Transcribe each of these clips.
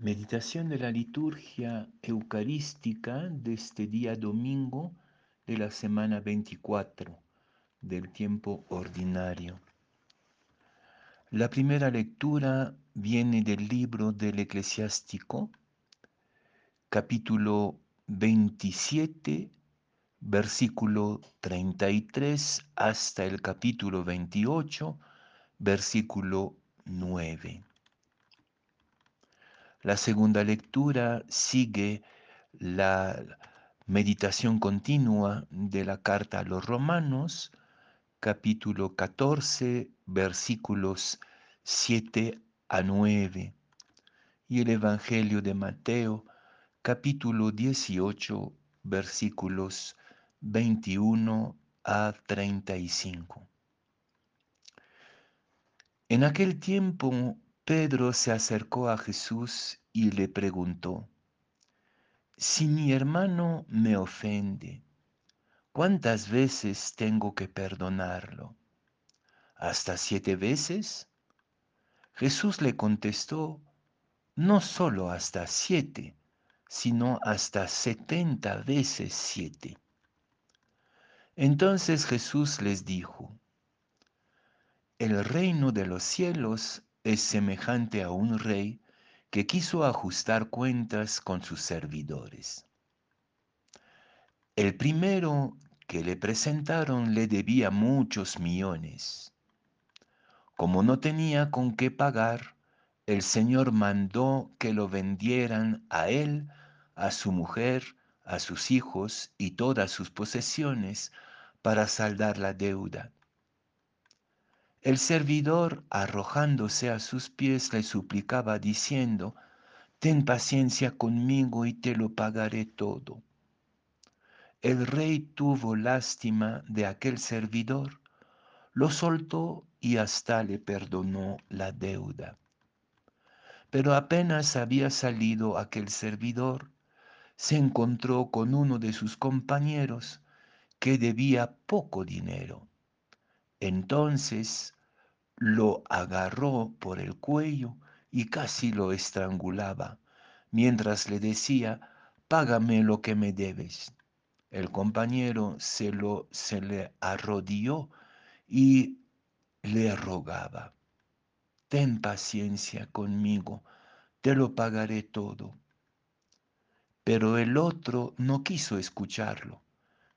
Meditación de la liturgia eucarística de este día domingo de la semana 24 del tiempo ordinario. La primera lectura viene del libro del eclesiástico, capítulo 27, versículo 33 hasta el capítulo 28, versículo 9. La segunda lectura sigue la meditación continua de la carta a los romanos, capítulo 14, versículos 7 a 9, y el Evangelio de Mateo, capítulo 18, versículos 21 a 35. En aquel tiempo Pedro se acercó a Jesús y le preguntó, si mi hermano me ofende, ¿cuántas veces tengo que perdonarlo? ¿Hasta siete veces? Jesús le contestó, no solo hasta siete, sino hasta setenta veces siete. Entonces Jesús les dijo, el reino de los cielos es semejante a un rey que quiso ajustar cuentas con sus servidores. El primero que le presentaron le debía muchos millones. Como no tenía con qué pagar, el Señor mandó que lo vendieran a él, a su mujer, a sus hijos y todas sus posesiones para saldar la deuda. El servidor, arrojándose a sus pies, le suplicaba diciendo, Ten paciencia conmigo y te lo pagaré todo. El rey tuvo lástima de aquel servidor, lo soltó y hasta le perdonó la deuda. Pero apenas había salido aquel servidor, se encontró con uno de sus compañeros que debía poco dinero entonces lo agarró por el cuello y casi lo estrangulaba, mientras le decía, págame lo que me debes. El compañero se, lo, se le arrodilló y le rogaba, ten paciencia conmigo, te lo pagaré todo. Pero el otro no quiso escucharlo,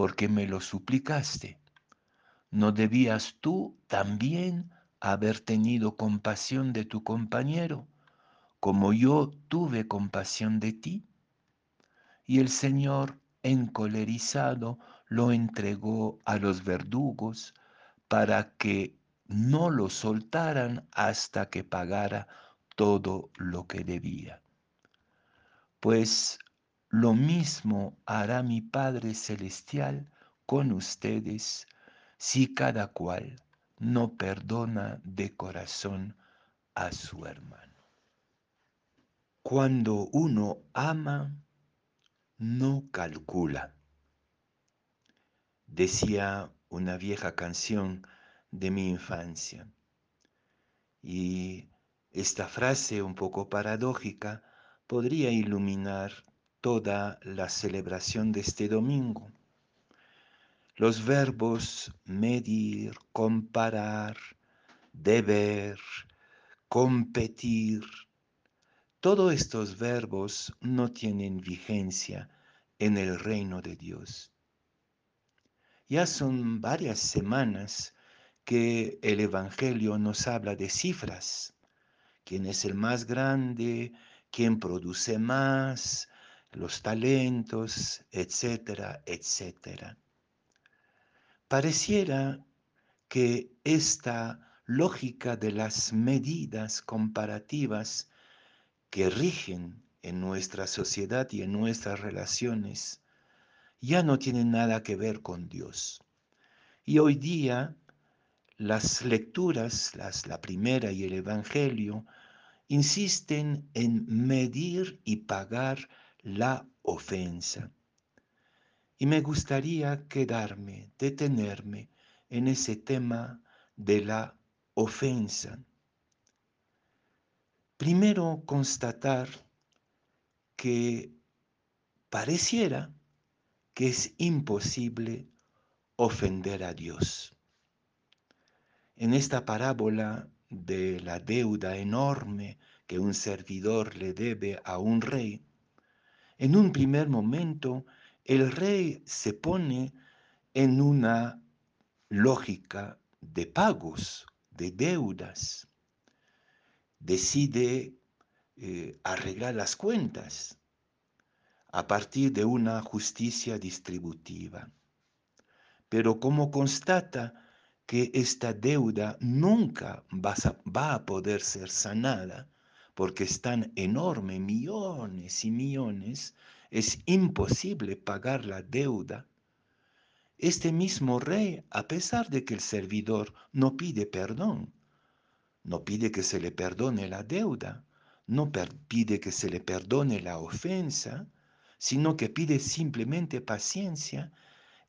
porque me lo suplicaste. ¿No debías tú también haber tenido compasión de tu compañero, como yo tuve compasión de ti? Y el Señor, encolerizado, lo entregó a los verdugos para que no lo soltaran hasta que pagara todo lo que debía. Pues lo mismo hará mi Padre Celestial con ustedes si cada cual no perdona de corazón a su hermano. Cuando uno ama, no calcula. Decía una vieja canción de mi infancia. Y esta frase un poco paradójica podría iluminar toda la celebración de este domingo. Los verbos medir, comparar, deber, competir, todos estos verbos no tienen vigencia en el reino de Dios. Ya son varias semanas que el Evangelio nos habla de cifras. ¿Quién es el más grande? ¿Quién produce más? Los talentos, etcétera, etcétera. Pareciera que esta lógica de las medidas comparativas que rigen en nuestra sociedad y en nuestras relaciones ya no tienen nada que ver con Dios. Y hoy día las lecturas, las, la primera y el Evangelio, insisten en medir y pagar la ofensa. Y me gustaría quedarme, detenerme en ese tema de la ofensa. Primero constatar que pareciera que es imposible ofender a Dios. En esta parábola de la deuda enorme que un servidor le debe a un rey, en un primer momento el rey se pone en una lógica de pagos, de deudas. Decide eh, arreglar las cuentas a partir de una justicia distributiva. Pero como constata que esta deuda nunca va a, va a poder ser sanada, porque están enormes, millones y millones, es imposible pagar la deuda. Este mismo rey, a pesar de que el servidor no pide perdón, no pide que se le perdone la deuda, no pide que se le perdone la ofensa, sino que pide simplemente paciencia,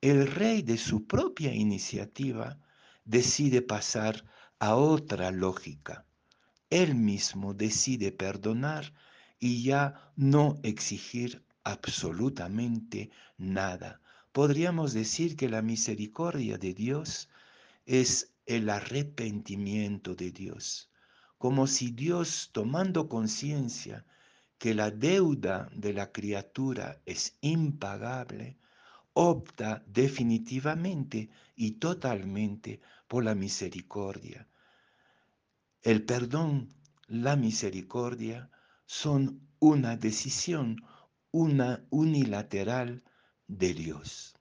el rey de su propia iniciativa decide pasar a otra lógica él mismo decide perdonar y ya no exigir absolutamente nada. Podríamos decir que la misericordia de Dios es el arrepentimiento de Dios, como si Dios, tomando conciencia que la deuda de la criatura es impagable, opta definitivamente y totalmente por la misericordia el perdón, la misericordia son una decisión, una unilateral de Dios.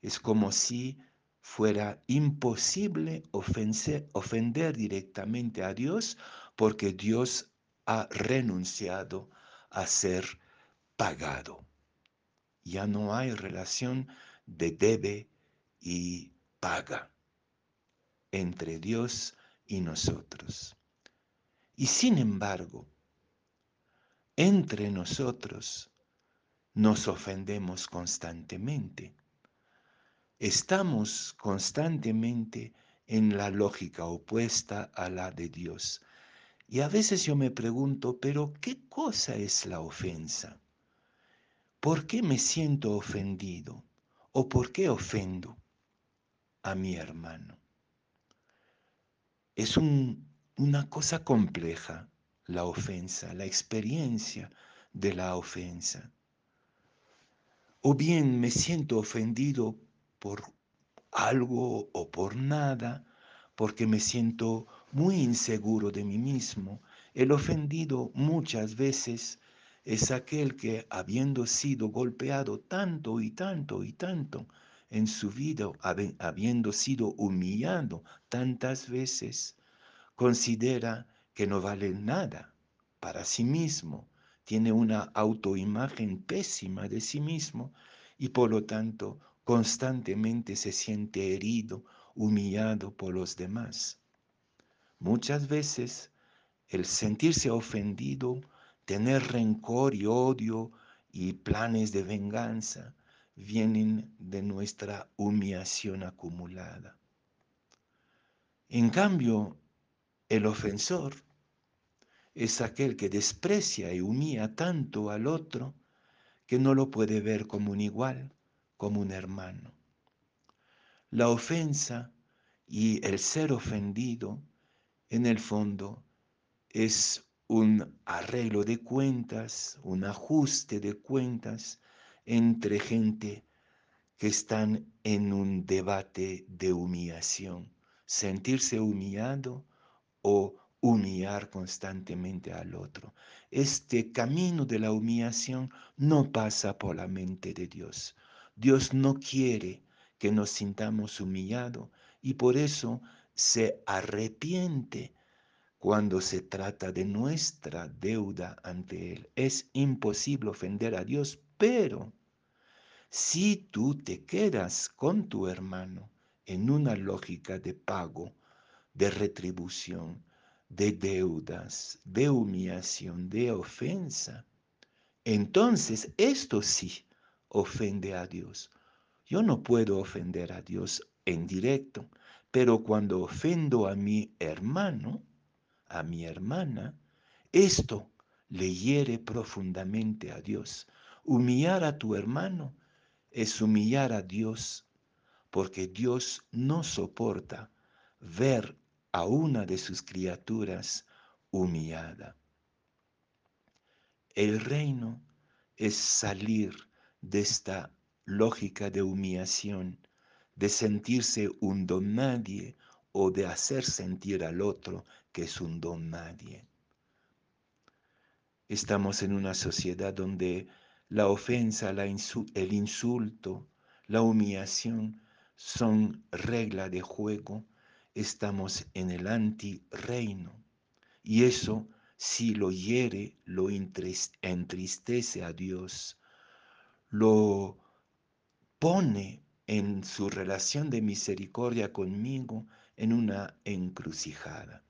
Es como si fuera imposible ofender directamente a Dios porque Dios ha renunciado a ser pagado. Ya no hay relación de debe y paga entre Dios y nosotros. Y sin embargo, entre nosotros nos ofendemos constantemente. Estamos constantemente en la lógica opuesta a la de Dios. Y a veces yo me pregunto, pero ¿qué cosa es la ofensa? ¿Por qué me siento ofendido? ¿O por qué ofendo a mi hermano? Es una cosa compleja la ofensa, la experiencia de la ofensa. O bien me siento ofendido por algo o por nada, porque me siento muy inseguro de mí mismo. El ofendido muchas veces es aquel que, habiendo sido golpeado tanto y tanto y tanto, en su vida, habiendo sido humillado tantas veces, considera que no vale nada para sí mismo, tiene una autoimagen pésima de sí mismo y por lo tanto constantemente se siente herido, humillado por los demás. Muchas veces el sentirse ofendido, tener rencor y odio y planes de venganza, vienen de nuestra humillación acumulada. En cambio, el ofensor es aquel que desprecia y humilla tanto al otro que no lo puede ver como un igual, como un hermano. La ofensa y el ser ofendido, en el fondo, es un arreglo de cuentas, un ajuste de cuentas entre gente que están en un debate de humillación. Sentirse humillado o humillar constantemente al otro. Este camino de la humillación no pasa por la mente de Dios. Dios no quiere que nos sintamos humillados y por eso se arrepiente cuando se trata de nuestra deuda ante Él. Es imposible ofender a Dios, pero si tú te quedas con tu hermano en una lógica de pago, de retribución, de deudas, de humillación, de ofensa, entonces esto sí ofende a Dios. Yo no puedo ofender a Dios en directo, pero cuando ofendo a mi hermano, a mi hermana, esto le hiere profundamente a Dios. Humillar a tu hermano es humillar a Dios, porque Dios no soporta ver a una de sus criaturas humillada. El reino es salir de esta lógica de humillación, de sentirse un don nadie o de hacer sentir al otro que es un don nadie. Estamos en una sociedad donde la ofensa, el insulto, la humillación son regla de juego. Estamos en el anti-reino. Y eso, si lo hiere, lo entristece a Dios, lo pone en su relación de misericordia conmigo en una encrucijada.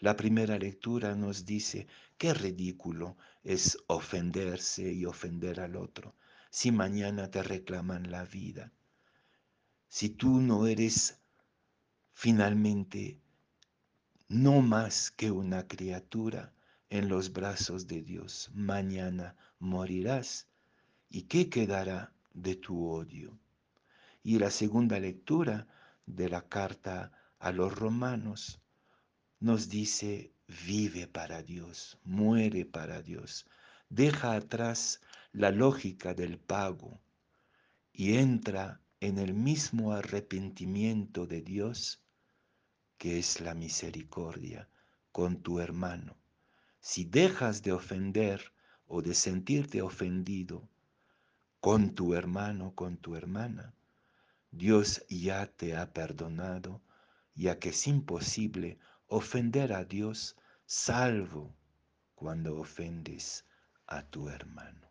La primera lectura nos dice, qué ridículo es ofenderse y ofender al otro si mañana te reclaman la vida. Si tú no eres finalmente no más que una criatura en los brazos de Dios, mañana morirás. ¿Y qué quedará de tu odio? Y la segunda lectura de la carta a los romanos nos dice, vive para Dios, muere para Dios, deja atrás la lógica del pago y entra en el mismo arrepentimiento de Dios que es la misericordia con tu hermano. Si dejas de ofender o de sentirte ofendido con tu hermano, con tu hermana, Dios ya te ha perdonado, ya que es imposible ofender a Dios salvo cuando ofendes a tu hermano.